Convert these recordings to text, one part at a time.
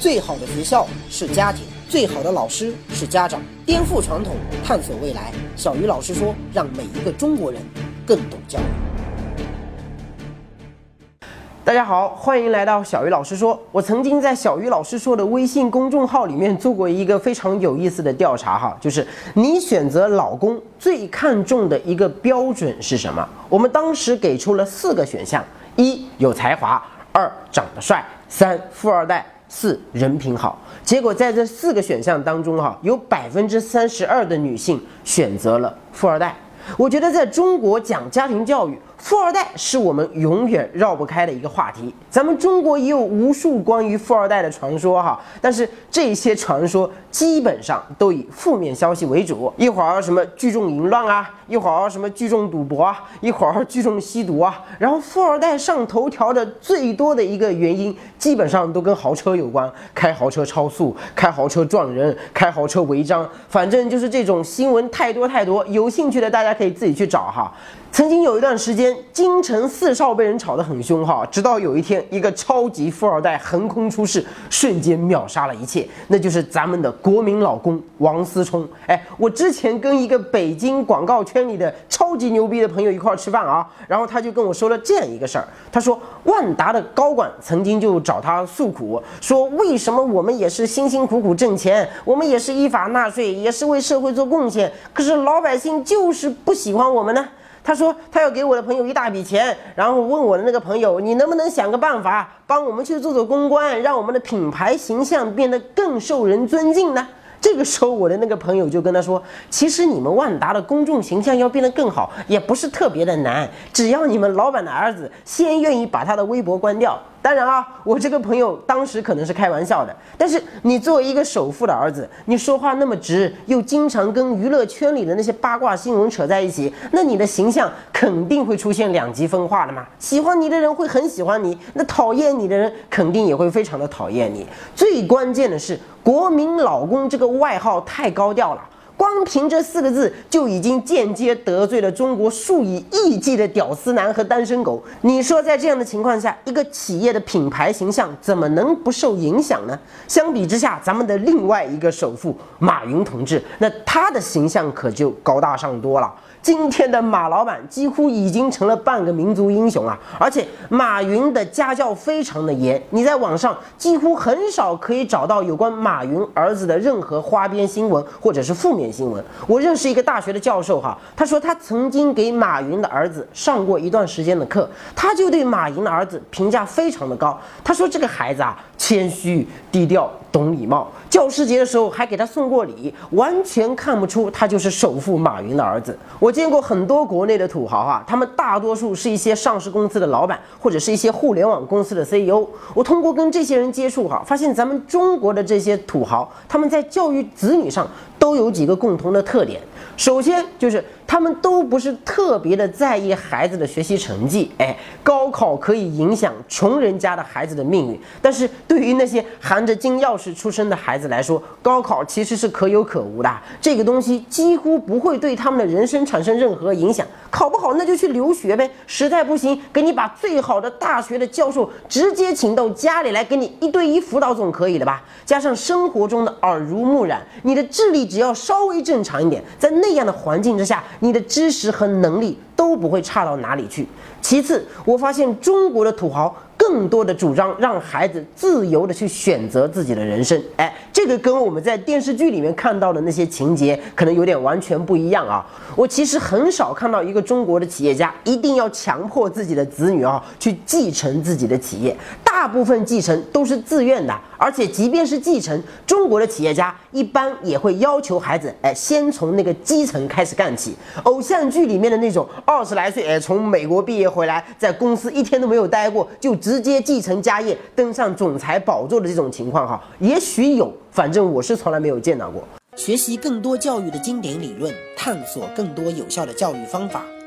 最好的学校是家庭，最好的老师是家长。颠覆传统，探索未来。小鱼老师说，让每一个中国人更懂教育。大家好，欢迎来到小鱼老师说。我曾经在小鱼老师说的微信公众号里面做过一个非常有意思的调查哈，就是你选择老公最看重的一个标准是什么？我们当时给出了四个选项：一有才华，二长得帅，三富二代，四人品好。结果在这四个选项当中哈，有百分之三十二的女性选择了富二代。我觉得在中国讲家庭教育。富二代是我们永远绕不开的一个话题。咱们中国也有无数关于富二代的传说哈，但是这些传说基本上都以负面消息为主。一会儿什么聚众淫乱啊，一会儿什么聚众赌博啊，一会儿聚众吸毒啊。然后富二代上头条的最多的一个原因，基本上都跟豪车有关，开豪车超速，开豪车撞人，开豪车违章，反正就是这种新闻太多太多。有兴趣的大家可以自己去找哈。曾经有一段时间，京城四少被人炒得很凶哈，直到有一天，一个超级富二代横空出世，瞬间秒杀了一切，那就是咱们的国民老公王思聪。哎，我之前跟一个北京广告圈里的超级牛逼的朋友一块吃饭啊，然后他就跟我说了这样一个事儿，他说万达的高管曾经就找他诉苦，说为什么我们也是辛辛苦苦挣钱，我们也是依法纳税，也是为社会做贡献，可是老百姓就是不喜欢我们呢？他说他要给我的朋友一大笔钱，然后问我的那个朋友，你能不能想个办法帮我们去做做公关，让我们的品牌形象变得更受人尊敬呢？这个时候，我的那个朋友就跟他说，其实你们万达的公众形象要变得更好，也不是特别的难，只要你们老板的儿子先愿意把他的微博关掉。当然啊，我这个朋友当时可能是开玩笑的，但是你作为一个首富的儿子，你说话那么直，又经常跟娱乐圈里的那些八卦新闻扯在一起，那你的形象肯定会出现两极分化的嘛。喜欢你的人会很喜欢你，那讨厌你的人肯定也会非常的讨厌你。最关键的是，国民老公这个外号太高调了。光凭这四个字就已经间接得罪了中国数以亿计的屌丝男和单身狗。你说在这样的情况下，一个企业的品牌形象怎么能不受影响呢？相比之下，咱们的另外一个首富马云同志，那他的形象可就高大上多了。今天的马老板几乎已经成了半个民族英雄啊！而且马云的家教非常的严，你在网上几乎很少可以找到有关马云儿子的任何花边新闻或者是负面新闻。我认识一个大学的教授哈，他说他曾经给马云的儿子上过一段时间的课，他就对马云的儿子评价非常的高。他说这个孩子啊，谦虚低调。懂礼貌，教师节的时候还给他送过礼，完全看不出他就是首富马云的儿子。我见过很多国内的土豪哈，他们大多数是一些上市公司的老板，或者是一些互联网公司的 CEO。我通过跟这些人接触哈，发现咱们中国的这些土豪，他们在教育子女上都有几个共同的特点。首先就是他们都不是特别的在意孩子的学习成绩，哎，高考可以影响穷人家的孩子的命运，但是对于那些含着金钥匙出生的孩子来说，高考其实是可有可无的，这个东西几乎不会对他们的人生产生任何影响。考不好那就去留学呗，实在不行给你把最好的大学的教授直接请到家里来给你一对一辅导总可以了吧？加上生活中的耳濡目染，你的智力只要稍微正常一点，在那。样的环境之下，你的知识和能力都不会差到哪里去。其次，我发现中国的土豪。更多的主张让孩子自由的去选择自己的人生，哎，这个跟我们在电视剧里面看到的那些情节可能有点完全不一样啊。我其实很少看到一个中国的企业家一定要强迫自己的子女啊去继承自己的企业，大部分继承都是自愿的，而且即便是继承，中国的企业家一般也会要求孩子，哎，先从那个基层开始干起。偶像剧里面的那种二十来岁，哎，从美国毕业回来，在公司一天都没有待过，就直接继承家业，登上总裁宝座的这种情况，哈，也许有，反正我是从来没有见到过。学习更多教育的经典理论，探索更多有效的教育方法，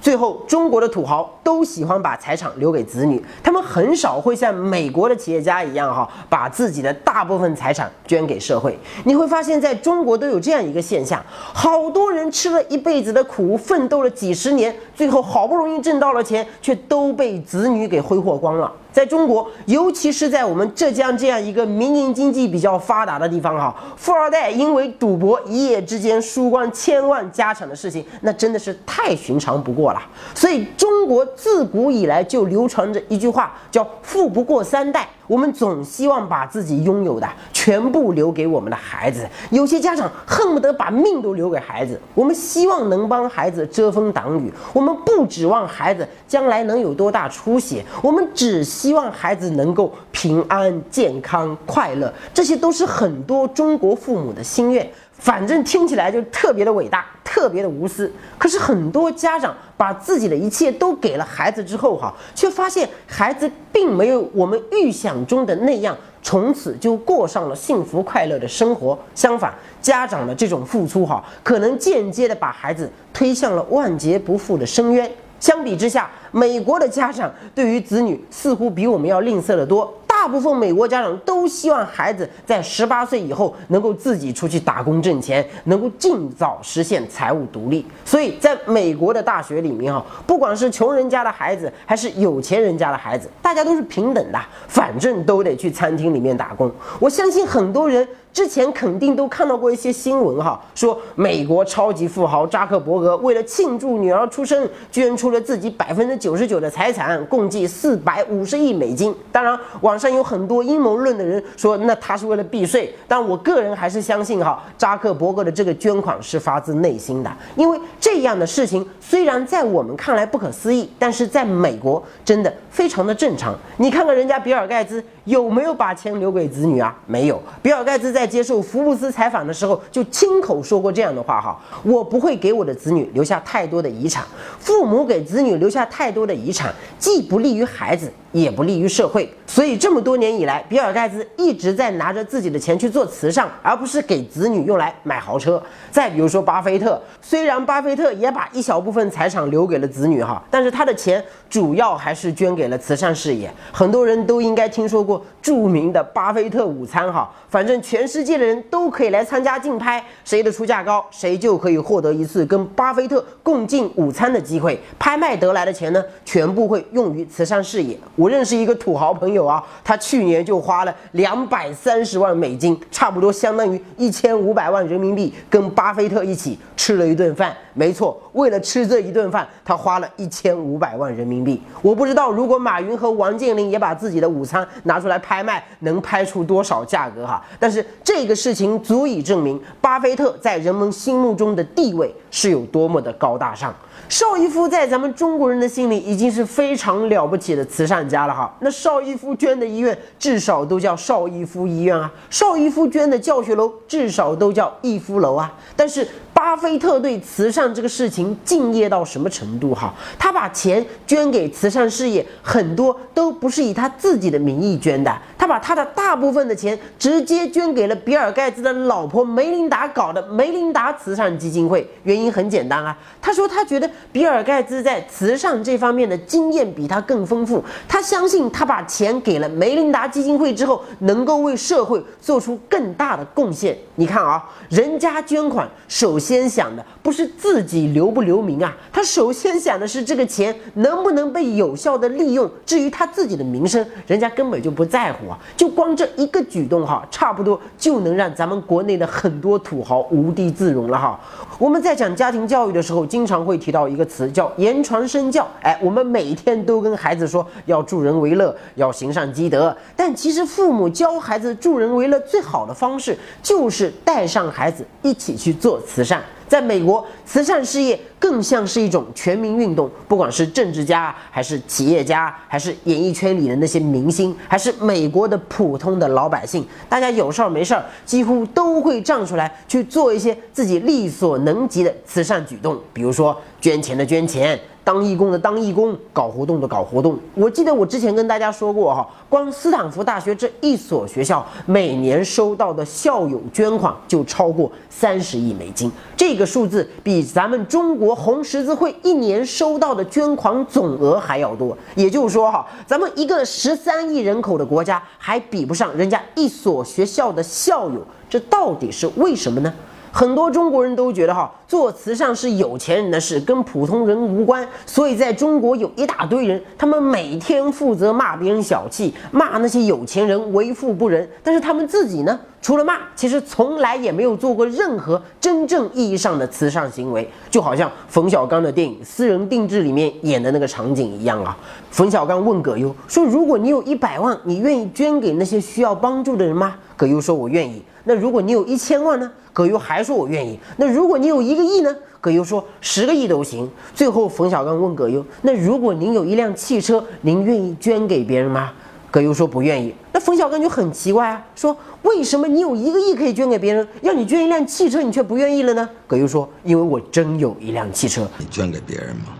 最后，中国的土豪都喜欢把财产留给子女，他们很少会像美国的企业家一样哈，把自己的大部分财产捐给社会。你会发现在中国都有这样一个现象：好多人吃了一辈子的苦，奋斗了几十年，最后好不容易挣到了钱，却都被子女给挥霍光了。在中国，尤其是在我们浙江这样一个民营经济比较发达的地方，哈，富二代因为赌博一夜之间输光千万家产的事情，那真的是太寻常不过了。所以，中国自古以来就流传着一句话，叫“富不过三代”。我们总希望把自己拥有的全部留给我们的孩子，有些家长恨不得把命都留给孩子。我们希望能帮孩子遮风挡雨，我们不指望孩子将来能有多大出息，我们只希望孩子能够平安、健康、快乐。这些都是很多中国父母的心愿。反正听起来就特别的伟大，特别的无私。可是很多家长把自己的一切都给了孩子之后，哈，却发现孩子并没有我们预想中的那样，从此就过上了幸福快乐的生活。相反，家长的这种付出，哈，可能间接的把孩子推向了万劫不复的深渊。相比之下，美国的家长对于子女似乎比我们要吝啬得多。大部分美国家长都希望孩子在十八岁以后能够自己出去打工挣钱，能够尽早实现财务独立。所以，在美国的大学里面，哈，不管是穷人家的孩子还是有钱人家的孩子，大家都是平等的，反正都得去餐厅里面打工。我相信很多人。之前肯定都看到过一些新闻哈，说美国超级富豪扎克伯格为了庆祝女儿出生，捐出了自己百分之九十九的财产，共计四百五十亿美金。当然，网上有很多阴谋论的人说，那他是为了避税。但我个人还是相信哈，扎克伯格的这个捐款是发自内心的，因为这样的事情虽然在我们看来不可思议，但是在美国真的非常的正常。你看看人家比尔盖茨有没有把钱留给子女啊？没有。比尔盖茨在接受福布斯采访的时候，就亲口说过这样的话：哈，我不会给我的子女留下太多的遗产。父母给子女留下太多的遗产，既不利于孩子。也不利于社会，所以这么多年以来，比尔盖茨一直在拿着自己的钱去做慈善，而不是给子女用来买豪车。再比如说巴菲特，虽然巴菲特也把一小部分财产留给了子女哈，但是他的钱主要还是捐给了慈善事业。很多人都应该听说过著名的巴菲特午餐哈，反正全世界的人都可以来参加竞拍，谁的出价高，谁就可以获得一次跟巴菲特共进午餐的机会。拍卖得来的钱呢，全部会用于慈善事业。我认识一个土豪朋友啊，他去年就花了两百三十万美金，差不多相当于一千五百万人民币，跟巴菲特一起吃了一顿饭。没错，为了吃这一顿饭，他花了一千五百万人民币。我不知道如果马云和王健林也把自己的午餐拿出来拍卖，能拍出多少价格哈？但是这个事情足以证明，巴菲特在人们心目中的地位是有多么的高大上。邵逸夫在咱们中国人的心里已经是非常了不起的慈善家了哈。那邵逸夫捐的医院至少都叫邵逸夫医院啊，邵逸夫捐的教学楼至少都叫逸夫楼啊。但是巴菲特对慈善这个事情敬业到什么程度哈？他把钱捐给慈善事业，很多都不是以他自己的名义捐的，他把他的大部分的钱直接捐给了比尔盖茨的老婆梅琳达搞的梅琳达慈善基金会。原因很简单啊，他说他觉得。比尔盖茨在慈善这方面的经验比他更丰富，他相信他把钱给了梅琳达基金会之后，能够为社会做出更大的贡献。你看啊，人家捐款首先想的不是自己留不留名啊，他首先想的是这个钱能不能被有效的利用。至于他自己的名声，人家根本就不在乎啊就光这一个举动哈，差不多就能让咱们国内的很多土豪无地自容了哈。我们在讲家庭教育的时候，经常会提到。一个词叫言传身教，哎，我们每天都跟孩子说要助人为乐，要行善积德。但其实父母教孩子助人为乐最好的方式，就是带上孩子一起去做慈善。在美国，慈善事业更像是一种全民运动，不管是政治家，还是企业家，还是演艺圈里的那些明星，还是美国的普通的老百姓，大家有事儿没事儿，几乎都会站出来去做一些自己力所能及的慈善举动，比如说捐钱的捐钱。当义工的当义工，搞活动的搞活动。我记得我之前跟大家说过哈，光斯坦福大学这一所学校每年收到的校友捐款就超过三十亿美金，这个数字比咱们中国红十字会一年收到的捐款总额还要多。也就是说哈，咱们一个十三亿人口的国家还比不上人家一所学校的校友，这到底是为什么呢？很多中国人都觉得哈，做慈善是有钱人的事，跟普通人无关。所以在中国有一大堆人，他们每天负责骂别人小气，骂那些有钱人为富不仁。但是他们自己呢，除了骂，其实从来也没有做过任何真正意义上的慈善行为。就好像冯小刚的电影《私人定制》里面演的那个场景一样啊。冯小刚问葛优说：“如果你有一百万，你愿意捐给那些需要帮助的人吗？”葛优说：“我愿意。”那如果你有一千万呢？葛优还说我愿意。那如果你有一个亿呢？葛优说十个亿都行。最后冯小刚问葛优：“那如果您有一辆汽车，您愿意捐给别人吗？”葛优说不愿意。那冯小刚就很奇怪啊，说为什么你有一个亿可以捐给别人，要你捐一辆汽车，你却不愿意了呢？葛优说：“因为我真有一辆汽车。”你捐给别人吗？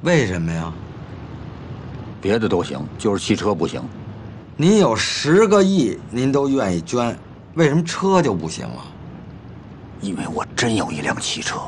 为什么呀？别的都行，就是汽车不行。您有十个亿，您都愿意捐，为什么车就不行了？因为我真有一辆汽车。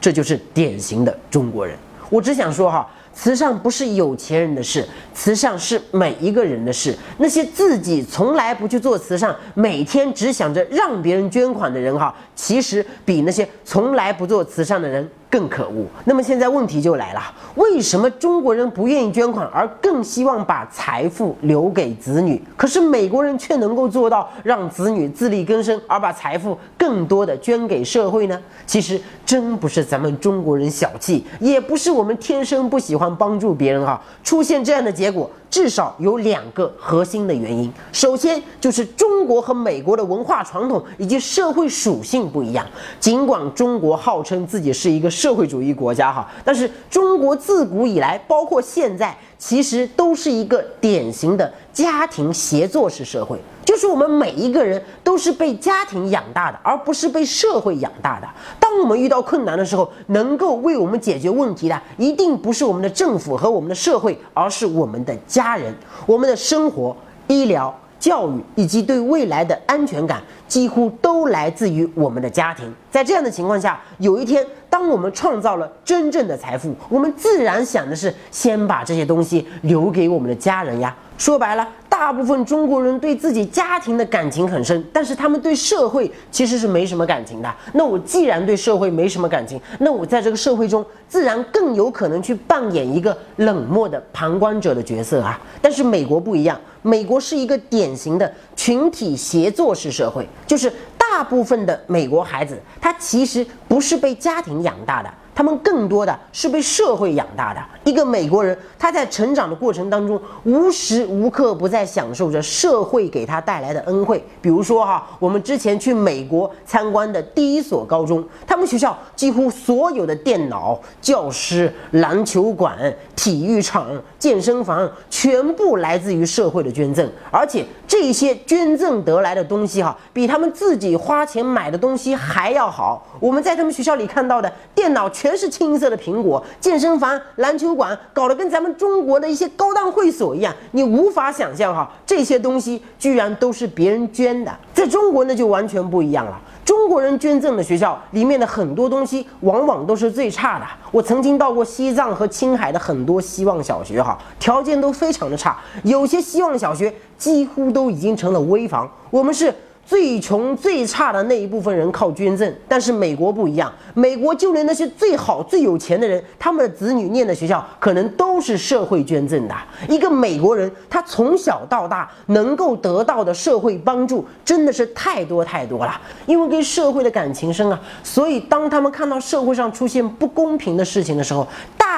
这就是典型的中国人。我只想说哈，慈善不是有钱人的事，慈善是每一个人的事。那些自己从来不去做慈善，每天只想着让别人捐款的人哈，其实比那些从来不做慈善的人。更可恶。那么现在问题就来了：为什么中国人不愿意捐款，而更希望把财富留给子女？可是美国人却能够做到让子女自力更生，而把财富更多的捐给社会呢？其实真不是咱们中国人小气，也不是我们天生不喜欢帮助别人哈。出现这样的结果。至少有两个核心的原因。首先就是中国和美国的文化传统以及社会属性不一样。尽管中国号称自己是一个社会主义国家哈，但是中国自古以来，包括现在，其实都是一个典型的家庭协作式社会。就是我们每一个人都是被家庭养大的，而不是被社会养大的。当我们遇到困难的时候，能够为我们解决问题的，一定不是我们的政府和我们的社会，而是我们的家人。我们的生活、医疗、教育以及对未来的安全感，几乎都来自于我们的家庭。在这样的情况下，有一天，当我们创造了真正的财富，我们自然想的是先把这些东西留给我们的家人呀。说白了。大部分中国人对自己家庭的感情很深，但是他们对社会其实是没什么感情的。那我既然对社会没什么感情，那我在这个社会中自然更有可能去扮演一个冷漠的旁观者的角色啊。但是美国不一样，美国是一个典型的群体协作式社会，就是大部分的美国孩子他其实不是被家庭养大的。他们更多的是被社会养大的。一个美国人，他在成长的过程当中，无时无刻不在享受着社会给他带来的恩惠。比如说哈，我们之前去美国参观的第一所高中，他们学校几乎所有的电脑、教师、篮球馆、体育场、健身房，全部来自于社会的捐赠。而且这些捐赠得来的东西哈，比他们自己花钱买的东西还要好。我们在他们学校里看到的电脑。全是青色的苹果，健身房、篮球馆搞得跟咱们中国的一些高档会所一样，你无法想象哈，这些东西居然都是别人捐的。在中国那就完全不一样了，中国人捐赠的学校里面的很多东西往往都是最差的。我曾经到过西藏和青海的很多希望小学哈，条件都非常的差，有些希望小学几乎都已经成了危房。我们是。最穷最差的那一部分人靠捐赠，但是美国不一样，美国就连那些最好最有钱的人，他们的子女念的学校可能都是社会捐赠的。一个美国人，他从小到大能够得到的社会帮助真的是太多太多了，因为跟社会的感情深啊，所以当他们看到社会上出现不公平的事情的时候，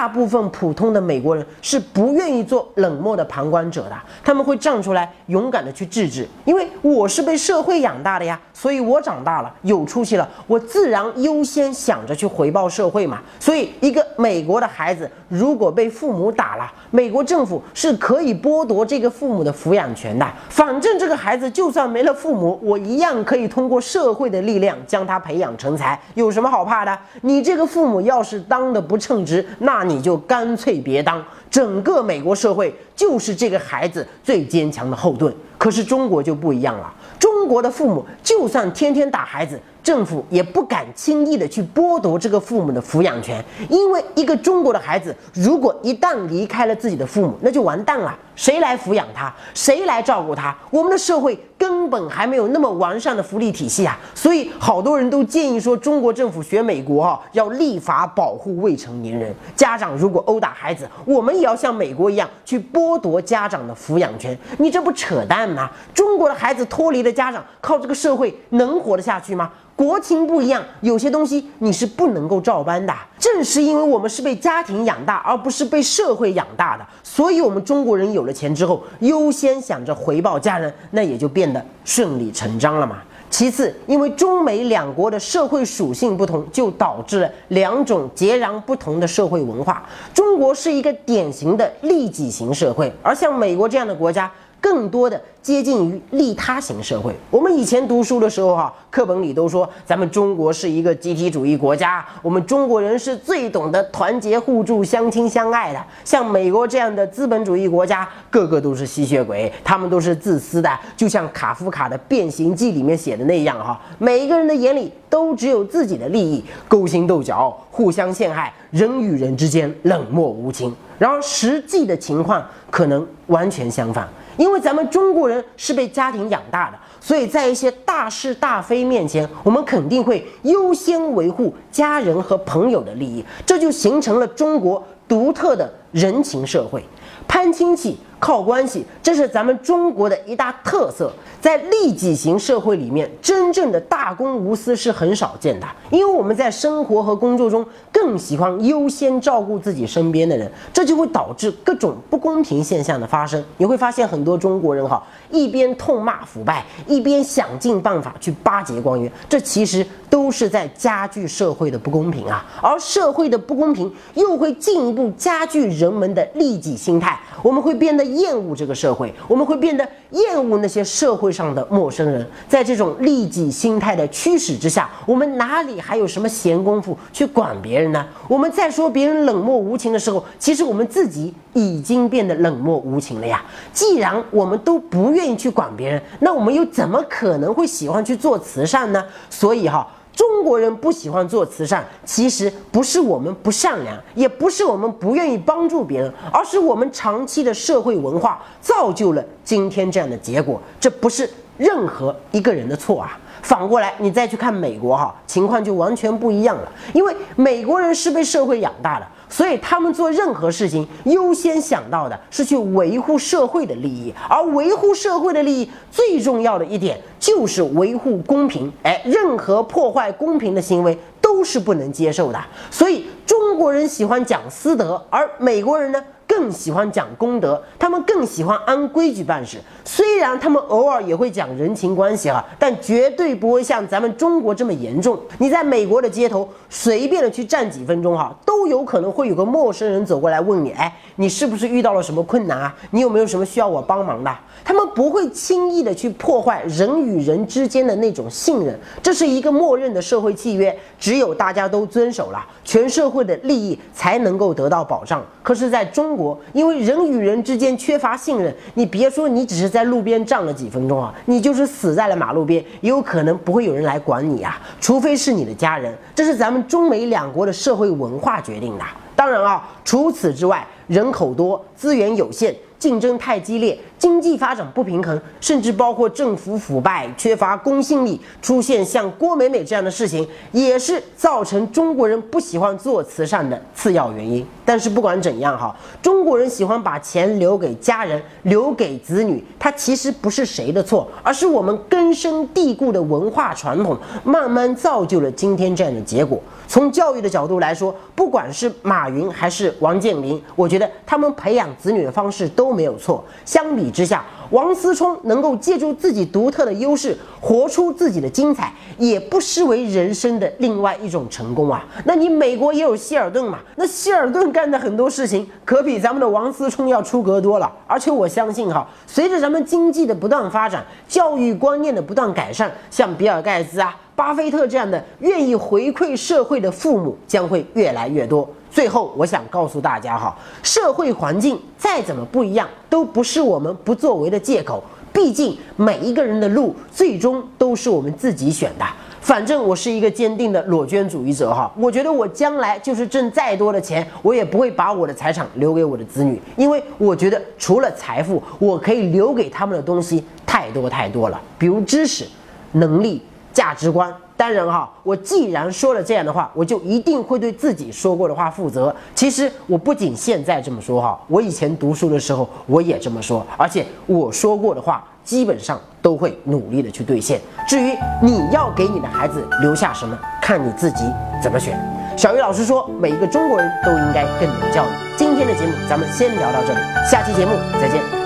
大。部分普通的美国人是不愿意做冷漠的旁观者的，他们会站出来勇敢的去制止，因为我是被社会养大的呀，所以我长大了有出息了，我自然优先想着去回报社会嘛。所以一个美国的孩子如果被父母打了，美国政府是可以剥夺这个父母的抚养权的。反正这个孩子就算没了父母，我一样可以通过社会的力量将他培养成才，有什么好怕的？你这个父母要是当的不称职，那你你就干脆别当。整个美国社会就是这个孩子最坚强的后盾。可是中国就不一样了，中国的父母就算天天打孩子。政府也不敢轻易的去剥夺这个父母的抚养权，因为一个中国的孩子如果一旦离开了自己的父母，那就完蛋了。谁来抚养他？谁来照顾他？我们的社会根本还没有那么完善的福利体系啊！所以好多人都建议说，中国政府学美国哈，要立法保护未成年人。家长如果殴打孩子，我们也要像美国一样去剥夺家长的抚养权。你这不扯淡吗？中国的孩子脱离了家长，靠这个社会能活得下去吗？国情不一样，有些东西你是不能够照搬的。正是因为我们是被家庭养大，而不是被社会养大的，所以我们中国人有了钱之后，优先想着回报家人，那也就变得顺理成章了嘛。其次，因为中美两国的社会属性不同，就导致了两种截然不同的社会文化。中国是一个典型的利己型社会，而像美国这样的国家。更多的接近于利他型社会。我们以前读书的时候，哈，课本里都说咱们中国是一个集体主义国家，我们中国人是最懂得团结互助、相亲相爱的。像美国这样的资本主义国家，个个都是吸血鬼，他们都是自私的，就像卡夫卡的《变形记》里面写的那样，哈，每一个人的眼里都只有自己的利益，勾心斗角，互相陷害，人与人之间冷漠无情。然而实际的情况可能完全相反。因为咱们中国人是被家庭养大的，所以在一些大是大非面前，我们肯定会优先维护家人和朋友的利益，这就形成了中国独特的人情社会，攀亲戚。靠关系，这是咱们中国的一大特色。在利己型社会里面，真正的大公无私是很少见的。因为我们在生活和工作中更喜欢优先照顾自己身边的人，这就会导致各种不公平现象的发生。你会发现很多中国人哈，一边痛骂腐败，一边想尽办法去巴结官员，这其实都是在加剧社会的不公平啊。而社会的不公平又会进一步加剧人们的利己心态，我们会变得。厌恶这个社会，我们会变得厌恶那些社会上的陌生人。在这种利己心态的驱使之下，我们哪里还有什么闲工夫去管别人呢？我们在说别人冷漠无情的时候，其实我们自己已经变得冷漠无情了呀。既然我们都不愿意去管别人，那我们又怎么可能会喜欢去做慈善呢？所以哈。中国人不喜欢做慈善，其实不是我们不善良，也不是我们不愿意帮助别人，而是我们长期的社会文化造就了今天这样的结果。这不是任何一个人的错啊！反过来，你再去看美国哈，情况就完全不一样了，因为美国人是被社会养大的。所以他们做任何事情，优先想到的是去维护社会的利益，而维护社会的利益最重要的一点就是维护公平。哎，任何破坏公平的行为都是不能接受的。所以中国人喜欢讲私德，而美国人呢？更喜欢讲公德，他们更喜欢按规矩办事。虽然他们偶尔也会讲人情关系啊，但绝对不会像咱们中国这么严重。你在美国的街头随便的去站几分钟哈，都有可能会有个陌生人走过来问你，哎，你是不是遇到了什么困难啊？你有没有什么需要我帮忙的？他们不会轻易的去破坏人与人之间的那种信任，这是一个默认的社会契约，只有大家都遵守了，全社会的利益才能够得到保障。可是，在中国因为人与人之间缺乏信任，你别说你只是在路边站了几分钟啊，你就是死在了马路边，也有可能不会有人来管你啊，除非是你的家人。这是咱们中美两国的社会文化决定的。当然啊，除此之外，人口多，资源有限。竞争太激烈，经济发展不平衡，甚至包括政府腐败、缺乏公信力，出现像郭美美这样的事情，也是造成中国人不喜欢做慈善的次要原因。但是不管怎样哈，中国人喜欢把钱留给家人、留给子女，它其实不是谁的错，而是我们根深蒂固的文化传统，慢慢造就了今天这样的结果。从教育的角度来说，不管是马云还是王健林，我觉得他们培养子女的方式都没有错。相比之下，王思聪能够借助自己独特的优势，活出自己的精彩，也不失为人生的另外一种成功啊。那你美国也有希尔顿嘛？那希尔顿干的很多事情，可比咱们的王思聪要出格多了。而且我相信哈，随着咱们经济的不断发展，教育观念的不断改善，像比尔盖茨啊。巴菲特这样的愿意回馈社会的父母将会越来越多。最后，我想告诉大家哈，社会环境再怎么不一样，都不是我们不作为的借口。毕竟每一个人的路最终都是我们自己选的。反正我是一个坚定的裸捐主义者哈，我觉得我将来就是挣再多的钱，我也不会把我的财产留给我的子女，因为我觉得除了财富，我可以留给他们的东西太多太多了，比如知识、能力。价值观，当然哈，我既然说了这样的话，我就一定会对自己说过的话负责。其实我不仅现在这么说哈，我以前读书的时候我也这么说，而且我说过的话基本上都会努力的去兑现。至于你要给你的孩子留下什么，看你自己怎么选。小鱼老师说，每一个中国人都应该更有教育。今天的节目咱们先聊到这里，下期节目再见。